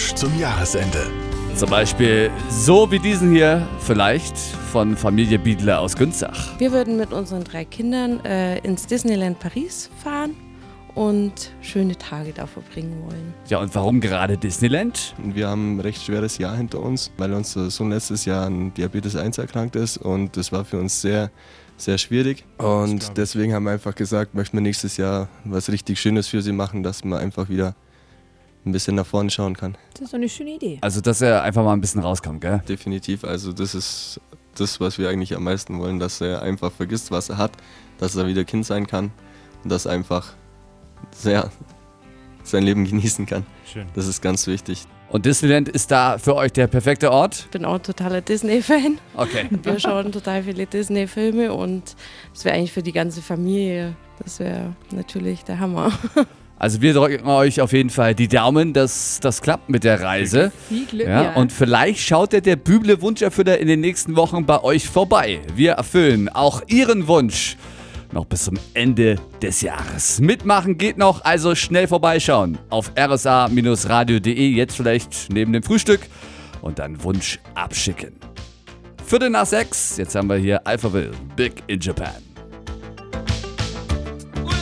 Wunsch zum Jahresende. Zum Beispiel so wie diesen hier vielleicht von Familie Biedler aus Günzach. Wir würden mit unseren drei Kindern äh, ins Disneyland Paris fahren und schöne Tage da verbringen wollen. Ja, und warum gerade Disneyland? Wir haben ein recht schweres Jahr hinter uns, weil unser Sohn letztes Jahr an Diabetes 1 erkrankt ist und das war für uns sehr, sehr schwierig. Und deswegen haben wir einfach gesagt, möchten wir nächstes Jahr was richtig Schönes für sie machen, dass man einfach wieder ein bisschen nach vorne schauen kann. Das ist doch eine schöne Idee. Also, dass er einfach mal ein bisschen rauskommt, gell? Definitiv, also das ist das, was wir eigentlich am meisten wollen, dass er einfach vergisst, was er hat, dass er wieder Kind sein kann und dass er einfach sehr sein Leben genießen kann. Schön. Das ist ganz wichtig. Und Disneyland ist da für euch der perfekte Ort? Ich bin auch ein totaler Disney-Fan. Okay. Wir schauen total viele Disney-Filme und das wäre eigentlich für die ganze Familie, das wäre natürlich der Hammer. Also wir drücken euch auf jeden Fall die Daumen, dass das klappt mit der Reise. Viel Glück. Ja, und vielleicht schaut ja der Büble Wunscherfüller in den nächsten Wochen bei euch vorbei. Wir erfüllen auch Ihren Wunsch noch bis zum Ende des Jahres. Mitmachen geht noch, also schnell vorbeischauen auf rsa-radio.de, jetzt vielleicht neben dem Frühstück und dann Wunsch abschicken. Viertel nach sechs, jetzt haben wir hier Alphaville, Big in Japan.